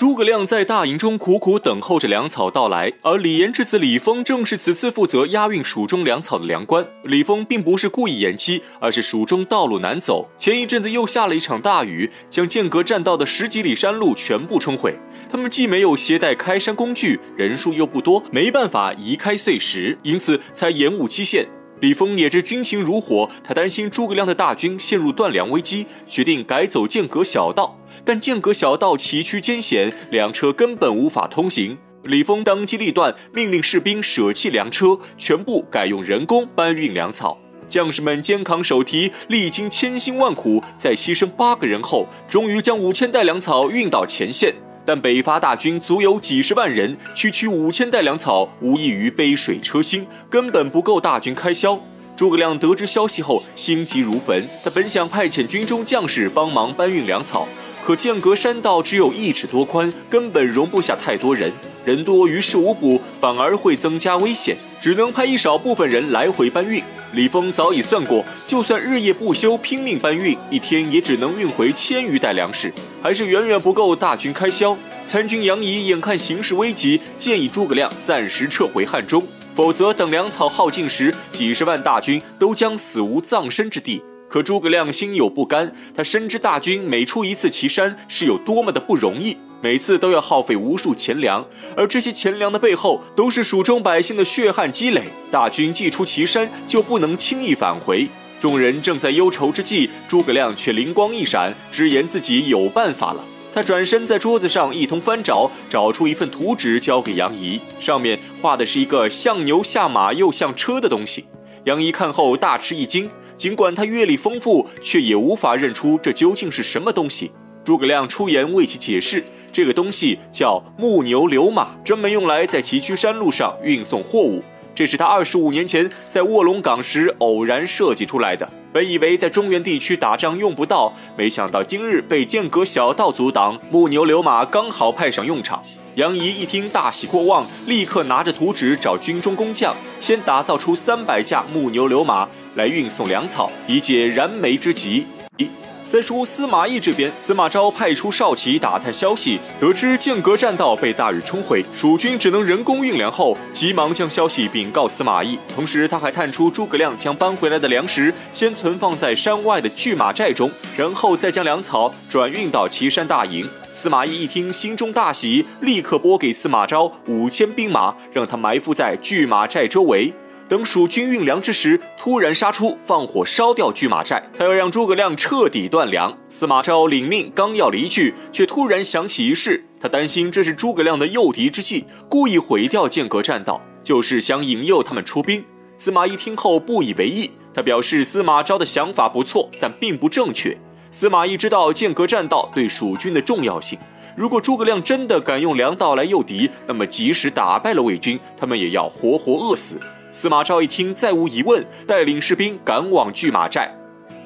诸葛亮在大营中苦苦等候着粮草到来，而李严之子李丰正是此次负责押运蜀中粮草的粮官。李丰并不是故意延期，而是蜀中道路难走，前一阵子又下了一场大雨，将间隔栈道的十几里山路全部冲毁。他们既没有携带开山工具，人数又不多，没办法移开碎石，因此才延误期限。李丰也知军情如火，他担心诸葛亮的大军陷入断粮危机，决定改走间隔小道。但间隔小道崎岖艰险，两车根本无法通行。李丰当机立断，命令士兵舍弃粮车，全部改用人工搬运粮草。将士们肩扛手提，历经千辛万苦，在牺牲八个人后，终于将五千袋粮草运到前线。但北伐大军足有几十万人，区区五千袋粮草，无异于杯水车薪，根本不够大军开销。诸葛亮得知消息后，心急如焚。他本想派遣军中将士帮忙搬运粮草。可间隔山道只有一尺多宽，根本容不下太多人，人多于事无补，反而会增加危险，只能派一少部分人来回搬运。李峰早已算过，就算日夜不休拼命搬运，一天也只能运回千余袋粮食，还是远远不够大军开销。参军杨仪眼看形势危急，建议诸葛亮暂时撤回汉中，否则等粮草耗尽时，几十万大军都将死无葬身之地。可诸葛亮心有不甘，他深知大军每出一次祁山是有多么的不容易，每次都要耗费无数钱粮，而这些钱粮的背后都是蜀中百姓的血汗积累。大军既出祁山，就不能轻易返回。众人正在忧愁之际，诸葛亮却灵光一闪，直言自己有办法了。他转身在桌子上一通翻找，找出一份图纸交给杨仪，上面画的是一个像牛下马又像车的东西。杨仪看后大吃一惊。尽管他阅历丰富，却也无法认出这究竟是什么东西。诸葛亮出言为其解释，这个东西叫木牛流马，专门用来在崎岖山路上运送货物。这是他二十五年前在卧龙岗时偶然设计出来的。本以为在中原地区打仗用不到，没想到今日被间隔小道阻挡，木牛流马刚好派上用场。杨仪一听大喜过望，立刻拿着图纸找军中工匠，先打造出三百架木牛流马。来运送粮草，以解燃眉之急。再说司马懿这边，司马昭派出少奇打探消息，得知间隔栈道被大雨冲毁，蜀军只能人工运粮后，急忙将消息禀告司马懿。同时，他还探出诸葛亮将搬回来的粮食先存放在山外的拒马寨中，然后再将粮草转运到岐山大营。司马懿一听，心中大喜，立刻拨给司马昭五千兵马，让他埋伏在拒马寨周围。等蜀军运粮之时，突然杀出，放火烧掉拒马寨。他要让诸葛亮彻底断粮。司马昭领命，刚要离去，却突然想起一事。他担心这是诸葛亮的诱敌之计，故意毁掉间隔栈道，就是想引诱他们出兵。司马懿听后不以为意，他表示司马昭的想法不错，但并不正确。司马懿知道间隔栈道对蜀军的重要性，如果诸葛亮真的敢用粮道来诱敌，那么即使打败了魏军，他们也要活活饿死。司马昭一听，再无疑问，带领士兵赶往拒马寨。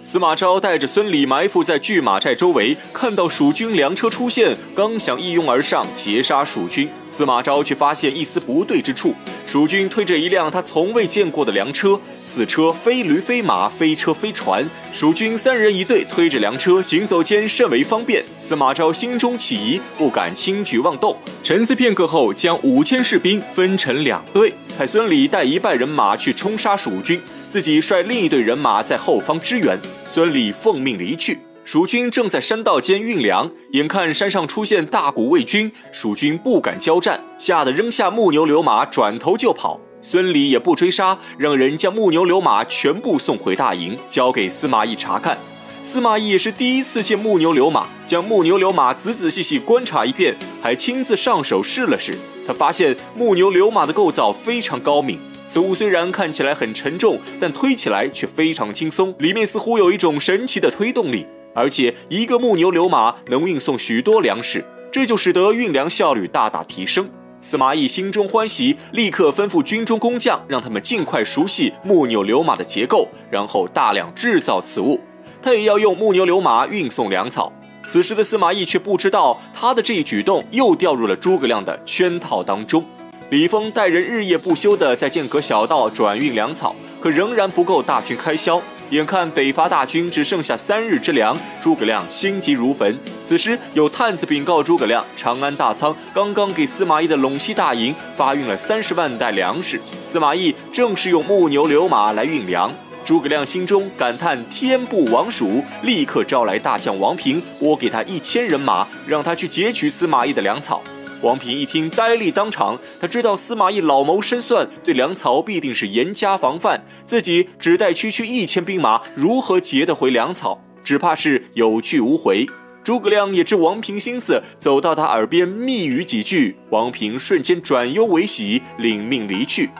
司马昭带着孙礼埋伏在拒马寨周围，看到蜀军粮车出现，刚想一拥而上截杀蜀军，司马昭却发现一丝不对之处。蜀军推着一辆他从未见过的粮车，此车非驴非马，非车非船。蜀军三人一队推着粮车，行走间甚为方便。司马昭心中起疑，不敢轻举妄动。沉思片刻后，将五千士兵分成两队，派孙礼带一半人马去冲杀蜀军。自己率另一队人马在后方支援，孙礼奉命离去。蜀军正在山道间运粮，眼看山上出现大股魏军，蜀军不敢交战，吓得扔下木牛流马，转头就跑。孙礼也不追杀，让人将木牛流马全部送回大营，交给司马懿查看。司马懿也是第一次见木牛流马，将木牛流马仔仔细细观察一遍，还亲自上手试了试。他发现木牛流马的构造非常高明。此物虽然看起来很沉重，但推起来却非常轻松，里面似乎有一种神奇的推动力，而且一个木牛流马能运送许多粮食，这就使得运粮效率大大提升。司马懿心中欢喜，立刻吩咐军中工匠，让他们尽快熟悉木牛流马的结构，然后大量制造此物。他也要用木牛流马运送粮草。此时的司马懿却不知道，他的这一举动又掉入了诸葛亮的圈套当中。李丰带人日夜不休地在间隔小道转运粮草，可仍然不够大军开销。眼看北伐大军只剩下三日之粮，诸葛亮心急如焚。此时有探子禀告诸葛亮，长安大仓刚刚给司马懿的陇西大营发运了三十万袋粮食，司马懿正是用木牛流马来运粮。诸葛亮心中感叹天不亡蜀，立刻招来大将王平，拨给他一千人马，让他去截取司马懿的粮草。王平一听，呆立当场。他知道司马懿老谋深算，对粮草必定是严加防范，自己只带区区一千兵马，如何劫得回粮草？只怕是有去无回。诸葛亮也知王平心思，走到他耳边密语几句，王平瞬间转忧为喜，领命离去。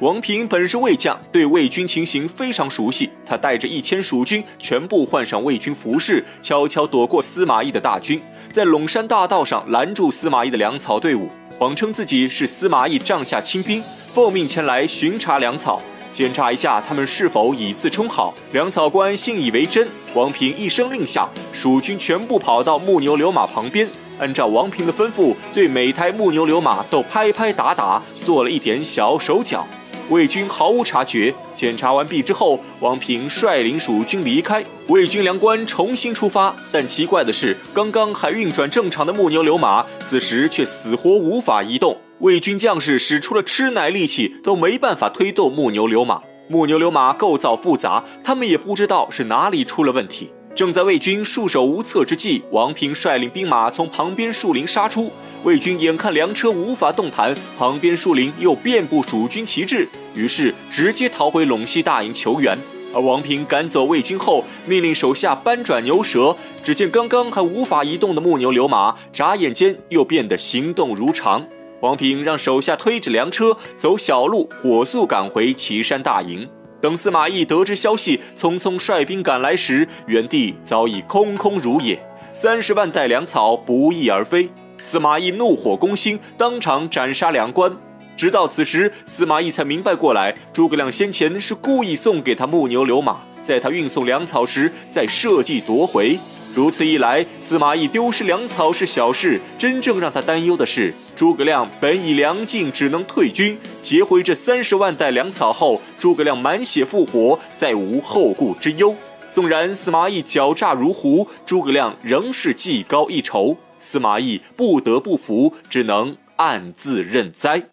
王平本是魏将，对魏军情形非常熟悉。他带着一千蜀军，全部换上魏军服饰，悄悄躲过司马懿的大军，在陇山大道上拦住司马懿的粮草队伍，谎称自己是司马懿帐下亲兵，奉命前来巡查粮草，检查一下他们是否已自充好。粮草官信以为真，王平一声令下，蜀军全部跑到木牛流马旁边。按照王平的吩咐，对每台木牛流马都拍拍打打，做了一点小手脚。魏军毫无察觉。检查完毕之后，王平率领蜀军离开，魏军粮官重新出发。但奇怪的是，刚刚还运转正常的木牛流马，此时却死活无法移动。魏军将士使出了吃奶力气，都没办法推动木牛流马。木牛流马构造复杂，他们也不知道是哪里出了问题。正在魏军束手无策之际，王平率领兵马从旁边树林杀出。魏军眼看粮车无法动弹，旁边树林又遍布蜀军旗帜，于是直接逃回陇西大营求援。而王平赶走魏军后，命令手下搬转牛舌。只见刚刚还无法移动的木牛流马，眨眼间又变得行动如常。王平让手下推着粮车走小路，火速赶回岐山大营。等司马懿得知消息，匆匆率兵赶来时，原地早已空空如也，三十万袋粮草不翼而飞。司马懿怒火攻心，当场斩杀两官。直到此时，司马懿才明白过来，诸葛亮先前是故意送给他木牛流马，在他运送粮草时再设计夺回。如此一来，司马懿丢失粮草是小事，真正让他担忧的是，诸葛亮本已粮尽，只能退军。劫回这三十万袋粮草后，诸葛亮满血复活，再无后顾之忧。纵然司马懿狡诈如狐，诸葛亮仍是技高一筹。司马懿不得不服，只能暗自认栽。